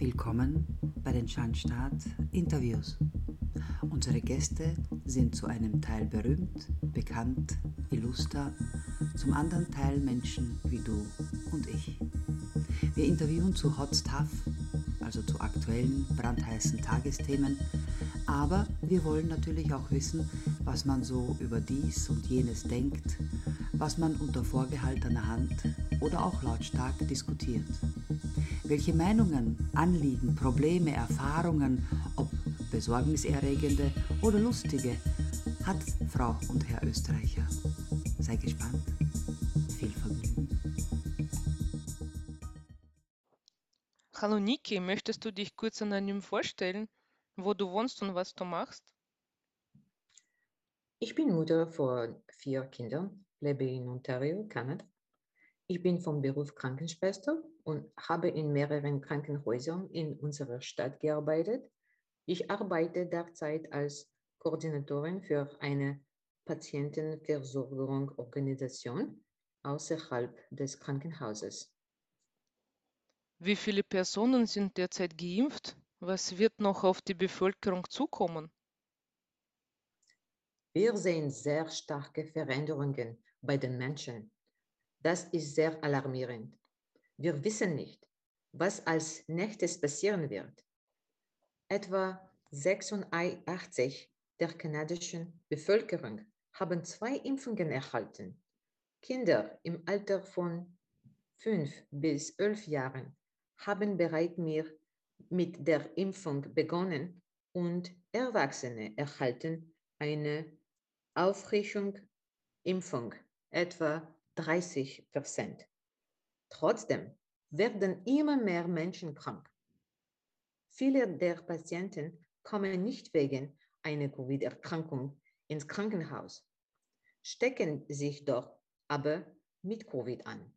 Willkommen bei den Schandstaat Interviews. Unsere Gäste sind zu einem Teil berühmt, bekannt, illuster, zum anderen Teil Menschen wie du und ich. Wir interviewen zu Hot Stuff, also zu aktuellen, brandheißen Tagesthemen, aber wir wollen natürlich auch wissen, was man so über dies und jenes denkt, was man unter vorgehaltener Hand oder auch lautstark diskutiert. Welche Meinungen, Anliegen, Probleme, Erfahrungen, ob besorgniserregende oder lustige, hat Frau und Herr Österreicher. Sei gespannt. Viel Vergnügen. Hallo Niki, möchtest du dich kurz anonym vorstellen, wo du wohnst und was du machst? Ich bin Mutter von vier Kindern, lebe in Ontario, Kanada. Ich bin vom Beruf Krankenschwester und habe in mehreren Krankenhäusern in unserer Stadt gearbeitet. Ich arbeite derzeit als Koordinatorin für eine Patientenversorgungsorganisation außerhalb des Krankenhauses. Wie viele Personen sind derzeit geimpft? Was wird noch auf die Bevölkerung zukommen? Wir sehen sehr starke Veränderungen bei den Menschen. Das ist sehr alarmierend. Wir wissen nicht, was als nächstes passieren wird. Etwa 86 der kanadischen Bevölkerung haben zwei Impfungen erhalten. Kinder im Alter von 5 bis 11 Jahren haben bereits mit der Impfung begonnen und Erwachsene erhalten eine Auffrischung Impfung, etwa 30 Prozent. Trotzdem werden immer mehr Menschen krank. Viele der Patienten kommen nicht wegen einer Covid-Erkrankung ins Krankenhaus, stecken sich doch aber mit Covid an.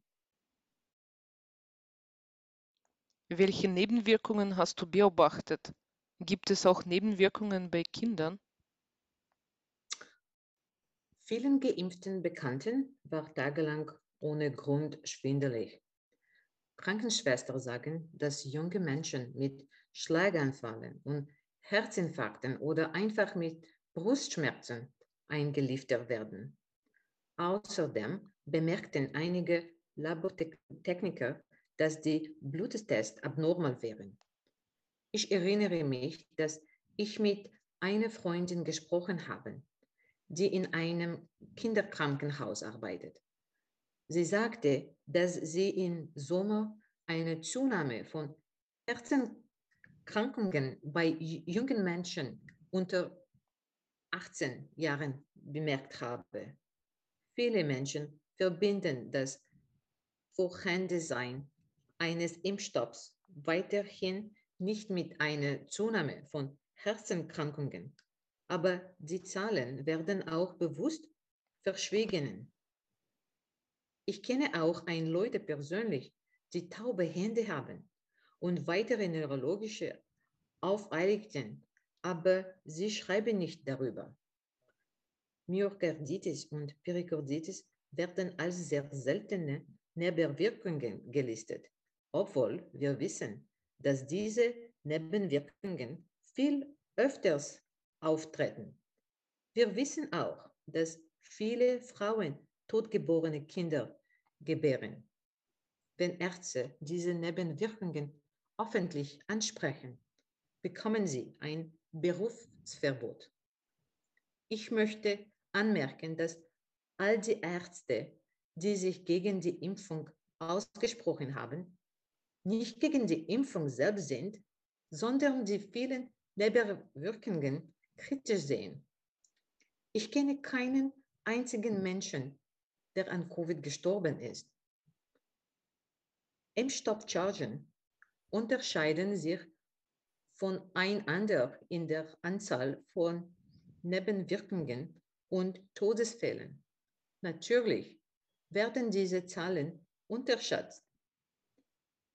Welche Nebenwirkungen hast du beobachtet? Gibt es auch Nebenwirkungen bei Kindern? Vielen geimpften Bekannten war tagelang ohne Grund schwindelig. Krankenschwestern sagen, dass junge Menschen mit Schlaganfallen und Herzinfarkten oder einfach mit Brustschmerzen eingeliefert werden. Außerdem bemerkten einige Labortechniker, dass die Bluttests abnormal wären. Ich erinnere mich, dass ich mit einer Freundin gesprochen habe, die in einem Kinderkrankenhaus arbeitet. Sie sagte, dass sie im Sommer eine Zunahme von Herzenkrankungen bei jungen Menschen unter 18 Jahren bemerkt habe. Viele Menschen verbinden das Vorhandensein eines Impfstoffs weiterhin nicht mit einer Zunahme von Herzenkrankungen, aber die Zahlen werden auch bewusst verschwiegen. Ich kenne auch ein Leute persönlich, die taube Hände haben und weitere neurologische Aufeiligten, aber sie schreiben nicht darüber. Myokarditis und Perikarditis werden als sehr seltene Nebenwirkungen gelistet, obwohl wir wissen, dass diese Nebenwirkungen viel öfters auftreten. Wir wissen auch, dass viele Frauen totgeborene Kinder gebären. Wenn Ärzte diese Nebenwirkungen öffentlich ansprechen, bekommen sie ein Berufsverbot. Ich möchte anmerken, dass all die Ärzte, die sich gegen die Impfung ausgesprochen haben, nicht gegen die Impfung selbst sind, sondern die vielen Nebenwirkungen kritisch sehen. Ich kenne keinen einzigen Menschen, der an Covid gestorben ist. Impfstoffchargen unterscheiden sich voneinander in der Anzahl von Nebenwirkungen und Todesfällen. Natürlich werden diese Zahlen unterschätzt.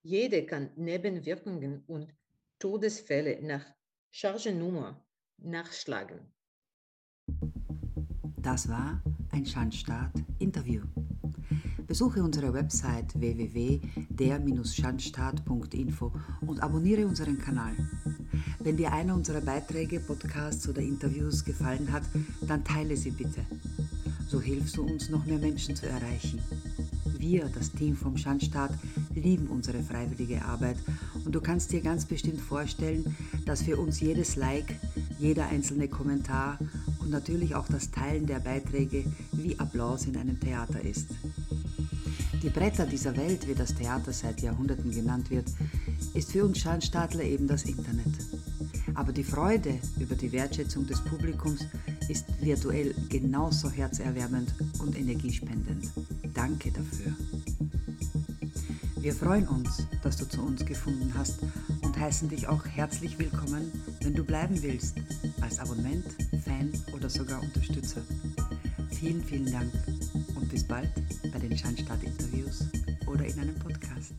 Jede kann Nebenwirkungen und Todesfälle nach Chargennummer nachschlagen. Das war ein Schandstaat-Interview. Besuche unsere Website www.der-schandstaat.info und abonniere unseren Kanal. Wenn dir einer unserer Beiträge, Podcasts oder Interviews gefallen hat, dann teile sie bitte. So hilfst du uns, noch mehr Menschen zu erreichen. Wir, das Team vom Schandstaat, lieben unsere freiwillige Arbeit und du kannst dir ganz bestimmt vorstellen, dass für uns jedes Like, jeder einzelne Kommentar und natürlich auch das Teilen der Beiträge wie Applaus in einem Theater ist. Die Bretter dieser Welt, wie das Theater seit Jahrhunderten genannt wird, ist für uns Schandstaatler eben das Internet. Aber die Freude über die Wertschätzung des Publikums ist virtuell genauso herzerwärmend und energiespendend. Danke dafür. Wir freuen uns, dass du zu uns gefunden hast heißen dich auch herzlich willkommen, wenn du bleiben willst, als Abonnent, Fan oder sogar Unterstützer. Vielen, vielen Dank und bis bald bei den Schandstadt-Interviews oder in einem Podcast.